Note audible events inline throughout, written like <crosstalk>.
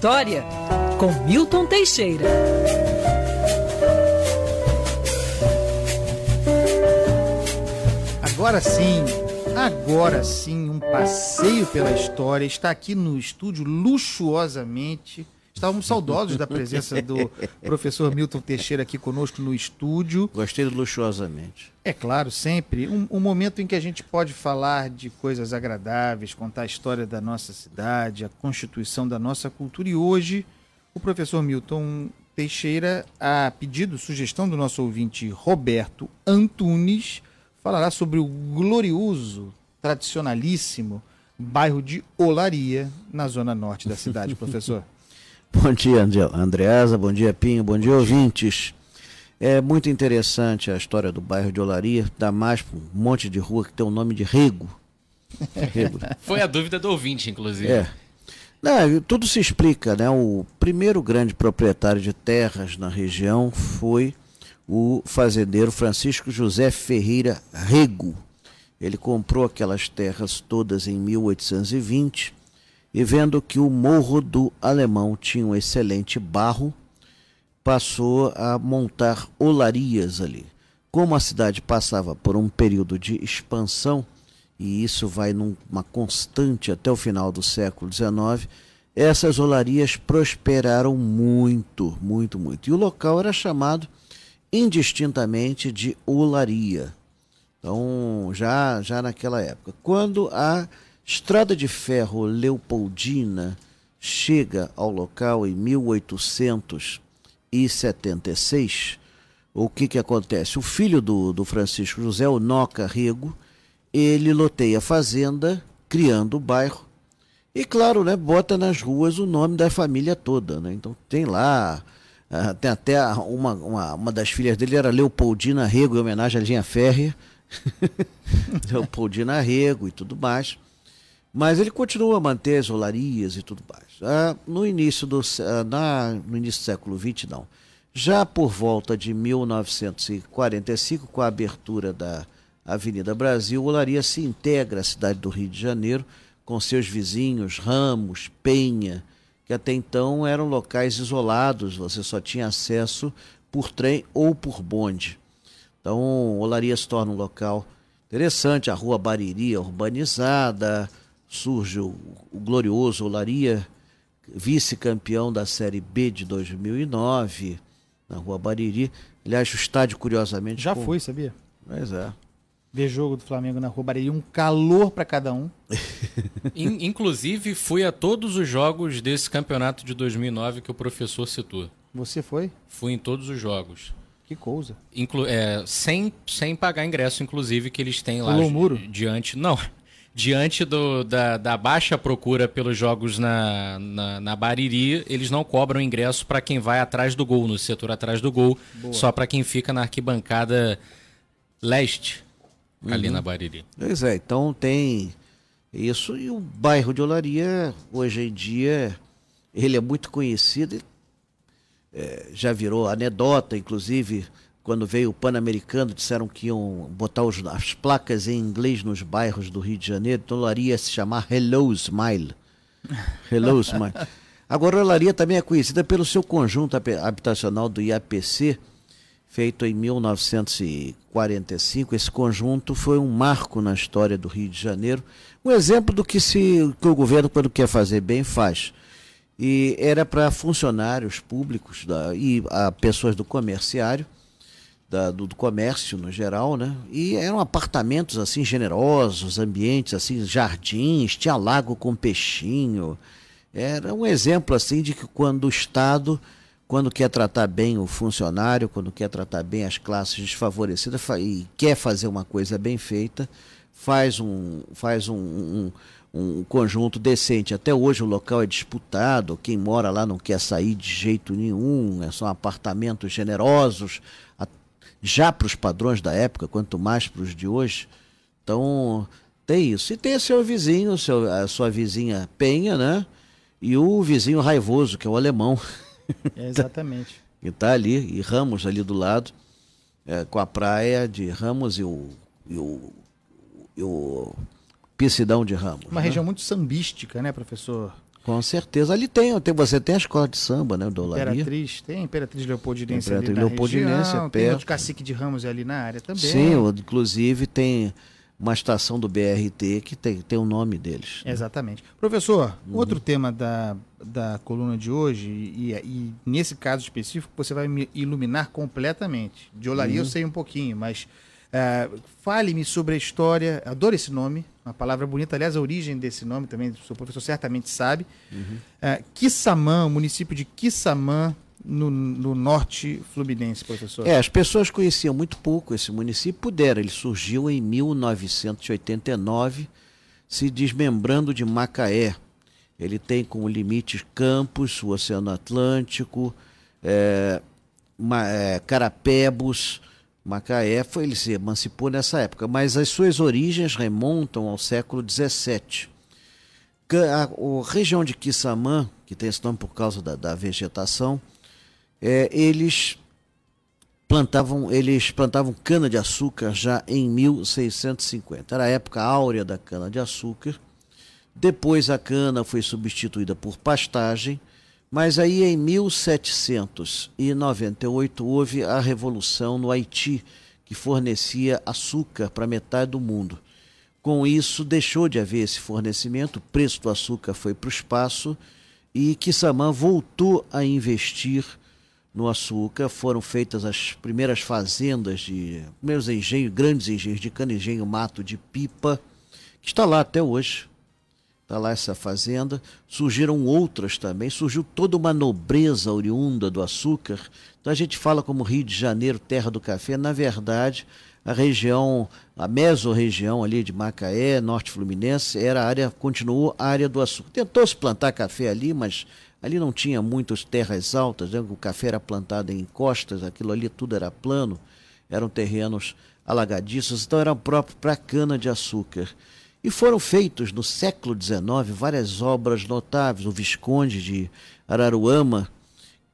História com Milton Teixeira. Agora sim, agora sim, um passeio pela história. Está aqui no estúdio luxuosamente. Estávamos saudosos da presença do <laughs> professor Milton Teixeira aqui conosco no estúdio. Gostei luxuosamente. É claro, sempre. Um, um, momento em que a gente pode falar de coisas agradáveis, contar a história da nossa cidade, a constituição da nossa cultura. E hoje, o professor Milton Teixeira, a pedido, sugestão do nosso ouvinte Roberto Antunes, falará sobre o glorioso, tradicionalíssimo bairro de Olaria, na zona norte da cidade, <laughs> professor. <laughs> Bom dia, Andreasa, bom dia, Pinho, bom dia, ouvintes. É muito interessante a história do bairro de Olaria, dá mais um monte de rua que tem o nome de Rego. Rego. <laughs> Foi a dúvida do ouvinte, inclusive. É. Não, tudo se explica, né? O primeiro grande proprietário de terras na região foi o fazendeiro Francisco José Ferreira Rego. Ele comprou aquelas terras todas em 1820 e vendo que o Morro do Alemão tinha um excelente barro, passou a montar olarias ali. Como a cidade passava por um período de expansão, e isso vai numa constante até o final do século XIX, essas olarias prosperaram muito, muito, muito. E o local era chamado indistintamente de olaria. Então, já, já naquela época. Quando a Estrada de Ferro Leopoldina chega ao local em 1876. O que, que acontece? O filho do, do Francisco José, o Noca Rego, ele loteia a fazenda, criando o bairro. E claro, né, bota nas ruas o nome da família toda. Né? Então tem lá, uh, tem até uma, uma, uma das filhas dele era Leopoldina Rego, em homenagem à linha férrea. <laughs> Leopoldina Rego e tudo mais. Mas ele continua a manter as olarias e tudo mais. Ah, no, início do, ah, na, no início do século XX, não. Já por volta de 1945, com a abertura da Avenida Brasil, Olaria se integra à cidade do Rio de Janeiro, com seus vizinhos Ramos, Penha, que até então eram locais isolados, você só tinha acesso por trem ou por bonde. Então, Olaria se torna um local interessante, a Rua Bariri urbanizada, surge o, o glorioso Olaria, vice-campeão da Série B de 2009, na Rua Bariri. Aliás, o estádio, curiosamente. Já foi, sabia? Pois é. Ver jogo do Flamengo na Rua Bariri, um calor para cada um. <laughs> Inclusive, fui a todos os jogos desse campeonato de 2009 que o professor citou. Você foi? Fui em todos os jogos. Que coisa. Inclu é, sem, sem pagar ingresso, inclusive, que eles têm lá. Pulou o muro? Diante. Não, diante do, da, da, baixa procura pelos jogos na, na, na Bariri, eles não cobram ingresso para quem vai atrás do gol, no setor atrás do gol, Boa. só para quem fica na arquibancada leste, uhum. ali na Bariri. Pois é, então tem isso e o bairro de Olaria, hoje em dia, ele é muito conhecido, é, já virou anedota, inclusive quando veio o Pan-Americano, disseram que iam botar os, as placas em inglês nos bairros do Rio de Janeiro, então Olaria se chamar Hello Smile. <laughs> Hello Smile. Agora, Olaria também é conhecida pelo seu conjunto habitacional do IAPC, feito em 1945. Esse conjunto foi um marco na história do Rio de Janeiro, um exemplo do que, se, que o governo, quando quer fazer bem, faz. E era para funcionários públicos da, e a pessoas do comerciário da, do, do, comércio no geral, né? E eram apartamentos assim generosos, ambientes assim, jardins, tinha lago com peixinho. Era um exemplo assim de que quando o Estado, quando quer tratar bem o funcionário, quando quer tratar bem as classes desfavorecidas e quer fazer uma coisa bem feita, faz um, faz um, um um conjunto decente. Até hoje o local é disputado, quem mora lá não quer sair de jeito nenhum, são apartamentos generosos, já para os padrões da época, quanto mais para os de hoje. Então, tem isso. E tem seu vizinho, seu, a sua vizinha Penha, né? E o vizinho raivoso, que é o alemão. É exatamente. <laughs> que está ali, e Ramos ali do lado, é, com a praia de Ramos e o, e o, e o Piscidão de Ramos. Uma né? região muito sambística, né, professor Com certeza. Ali tem, tem você tem a escola de samba, né, do Olaria. Imperatriz, tem Imperatriz Leopoldinense Imperatriz ali na Leopoldinense, região, é tem perto. o Cacique de Ramos ali na área também. Sim, inclusive tem uma estação do BRT que tem, tem o nome deles. Exatamente. Professor, Uhum. outro tema da, da coluna de hoje, e, e nesse caso específico, você vai me iluminar completamente. De olaria Uhum. eu sei um pouquinho, mas ah, fale-me sobre a história, adoro esse nome, uma palavra bonita, aliás, a origem desse nome também, o seu professor certamente sabe. Uhum. Ah, Quissamã, o município de Quissamã, no, no norte fluminense, professor. É, as pessoas conheciam muito pouco esse município, puderam. Ele surgiu em 1989, se desmembrando de Macaé. Ele tem como limites Campos, o Oceano Atlântico, é, Ma- é, Carapebus, Macaé. Foi, ele se emancipou nessa época, mas as suas origens remontam ao século XVII. A, a região de Quissamã, que tem esse nome por causa da, da vegetação, é, eles plantavam eles plantavam cana de açúcar já em 1650. Era a época áurea da cana de açúcar. Depois a cana foi substituída por pastagem, mas aí em 1798 houve a revolução no Haiti, que fornecia açúcar para metade do mundo. Com isso, deixou de haver esse fornecimento, o preço do açúcar foi para o espaço e Quissamã voltou a investir no açúcar. Foram feitas as primeiras fazendas de primeiros engenhos, grandes engenhos de cana, engenho mato de pipa, que está lá até hoje. Está lá essa fazenda. Surgiram outras também. Surgiu toda uma nobreza oriunda do açúcar. Então a gente fala como Rio de Janeiro, terra do café. Na verdade, a região, a mesorregião ali de Macaé, norte fluminense, era área, continuou a área do açúcar. Tentou se plantar café ali, mas ali não tinha muitas terras altas, né? o café era plantado em encostas, aquilo ali tudo era plano, eram terrenos alagadiços, então era próprio para cana de açúcar. E foram feitos no século XIX várias obras notáveis. O Visconde de Araruama,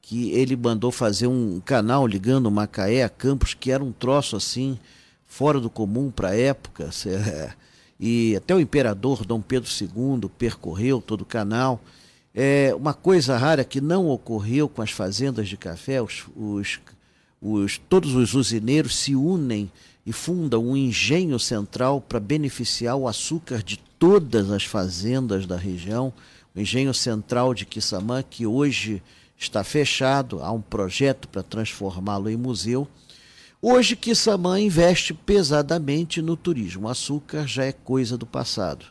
que ele mandou fazer um canal ligando Macaé a Campos, que era um troço assim, fora do comum para a época. <laughs> E até o imperador Dom Pedro II percorreu todo o canal. É uma coisa rara que não ocorreu com as fazendas de café, os, os, os, todos os usineiros se unem e fundam um engenho central para beneficiar o açúcar de todas as fazendas da região. O engenho central de Quissamã, que hoje está fechado, há um projeto para transformá-lo em museu. Hoje, Quissamã investe pesadamente no turismo. O açúcar já é coisa do passado.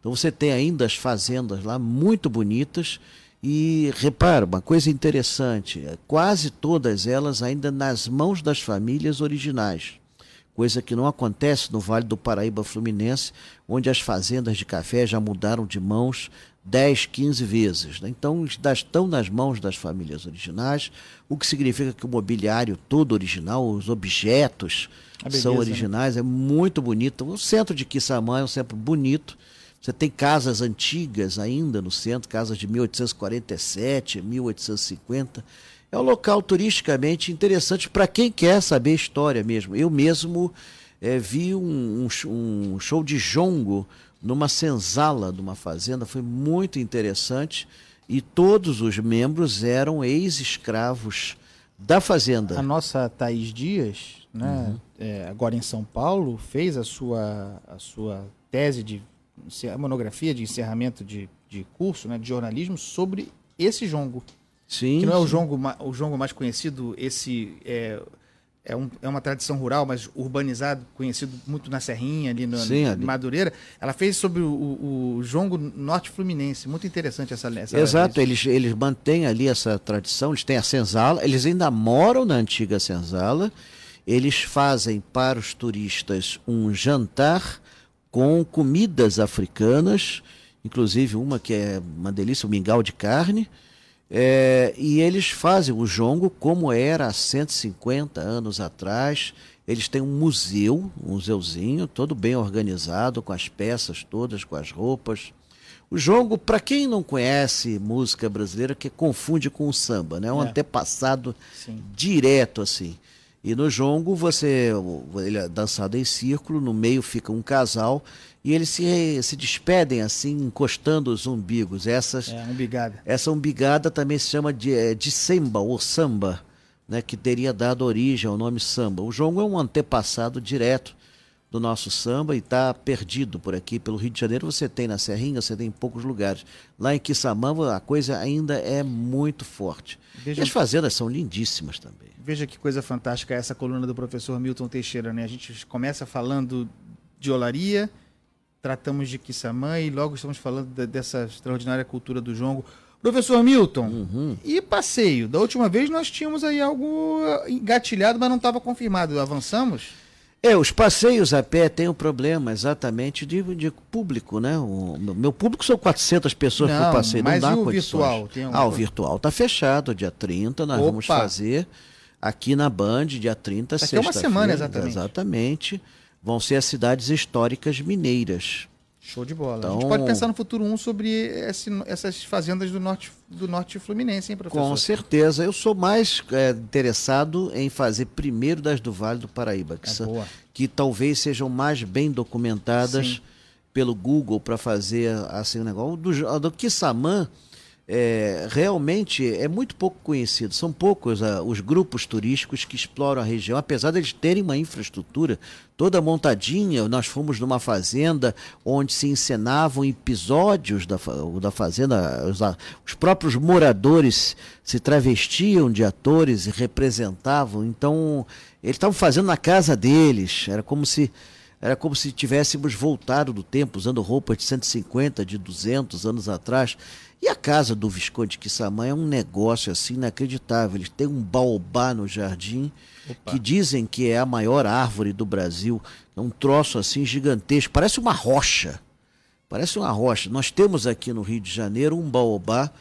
Então você tem ainda as fazendas lá muito bonitas e repara, uma coisa interessante, é, quase todas elas ainda nas mãos das famílias originais. Coisa que não acontece no Vale do Paraíba Fluminense, onde as fazendas de café já mudaram de mãos 10, 15 vezes. né? Então ainda estão nas mãos das famílias originais, o que significa que o mobiliário todo original, os objetos beleza, são né? originais, é muito bonito. O centro de Quissamã é um centro bonito. Você tem casas antigas ainda no centro, casas de 1847, 1850. É um local turisticamente interessante para quem quer saber história mesmo. Eu mesmo eh, vi um, um um show de jongo numa senzala de uma fazenda, foi muito interessante. E todos os membros eram ex-escravos da fazenda. A nossa Thaís Dias, né, Uhum. é, agora em São Paulo, fez a sua, a sua tese de monografia de encerramento de, de curso né, de jornalismo sobre esse jongo. Sim, Que não é o jongo, o jongo mais conhecido, esse é, é, um- é uma tradição rural, mas urbanizado, conhecido muito na Serrinha, ali no, Sim, ali. Madureira. Ela fez sobre o, o, o jongo norte fluminense. Muito interessante essa essa Exato, eles, eles mantêm ali essa tradição, eles têm a senzala, eles ainda moram na antiga senzala, eles fazem para os turistas um jantar com comidas africanas, inclusive uma que é uma delícia, o mingau de carne, é, e eles fazem o jongo como era há 150 anos atrás. Eles têm um museu, um museuzinho, todo bem organizado, com as peças todas, com as roupas. O jongo, para quem não conhece música brasileira, que confunde com o samba, né? É um É. antepassado Sim. direto assim. E no jongo você ele é dançado em círculo, no meio fica um casal e eles se, se despedem assim, encostando os umbigos. Essas, É, umbigada. essa umbigada também se chama de, eh, de samba ou samba, né, que teria dado origem ao nome samba. O jongo é um antepassado direto do nosso samba e está perdido por aqui pelo Rio de Janeiro. Você tem na Serrinha, você tem em poucos lugares. Lá em Quissamã a coisa ainda é muito forte. Veja- E as fazendas são lindíssimas também. Veja que coisa fantástica essa coluna do professor Milton Teixeira, né? A gente começa falando de olaria, tratamos de Kissamã e logo estamos falando de- dessa extraordinária cultura do jongo. Professor Milton, Uhum. e passeio? Da última vez nós tínhamos aí algo engatilhado, mas não estava confirmado. Avançamos? É, os passeios a pé têm um problema exatamente de, de público, né? O meu- público são 400 pessoas Não, por passeio, mas não dá e o condições. virtual? Tem alguma ah, o virtual tá fechado, dia 30, nós vamos Opa! fazer aqui na Band, dia 30, Daqui a uma sexta-feira. semana, exatamente. Exatamente. Vão ser as cidades históricas mineiras. Show de bola. A gente Então- pode pensar no futuro um sobre esse- essas fazendas do norte, do norte fluminense, hein, professor? Com certeza. Eu sou mais é, interessado em fazer primeiro das do Vale do Paraíba, que, É são- que talvez sejam mais bem documentadas Sim. pelo Google para fazer assim o negócio. Do, do Kissamã é, realmente é muito pouco conhecido. São poucos ah, os grupos turísticos que exploram a região, apesar de eles terem uma infraestrutura toda montadinha. Nós fomos numa fazenda onde se encenavam episódios da, da fazenda, os, a- os próprios moradores se travestiam de atores e representavam. Então, eles estavam fazendo na casa deles. Era como se era como se tivéssemos voltado do tempo, usando roupas de 150, de 200 anos atrás. E a casa do Visconde Quissamã é um negócio assim inacreditável. Eles têm um baobá no jardim, que dizem que é a maior árvore do Brasil. É um troço assim gigantesco, parece uma rocha. Parece uma rocha. Nós temos aqui no Rio de Janeiro um baobá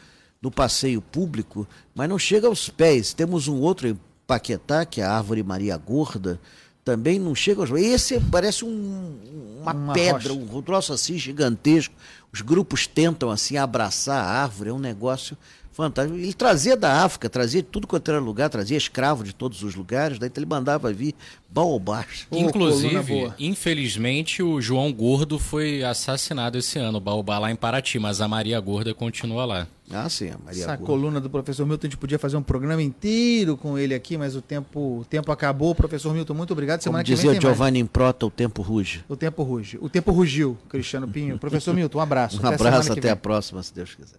no passeio público, mas não chega aos pés. Temos um outro em Paquetá, que é a árvore Maria Gorda, também não chega aos. Esse parece um- uma, Uma pedra, rocha. um troço assim gigantesco. Os grupos tentam assim abraçar a árvore, é um negócio fantástico. Ele trazia da África, trazia de tudo quanto era lugar, trazia escravo de todos os lugares, daí ele mandava vir baobás. Inclusive, boa. infelizmente, o João Gordo foi assassinado esse ano, o Baobá lá em Paraty, mas a Maria Gorda continua lá. Ah, sim, a Maria Essa Gorda. coluna do professor Milton, a gente podia fazer um programa inteiro com ele aqui, mas o tempo, o tempo acabou. Professor Milton, muito obrigado. Como Semana que vem dizia mais. Giovanni Improta, o tempo ruge. O tempo ruge. O tempo rugiu, Cristiano Pinho. Professor Milton, um abraço. <laughs> Um semana abraço, até a próxima, se Deus quiser.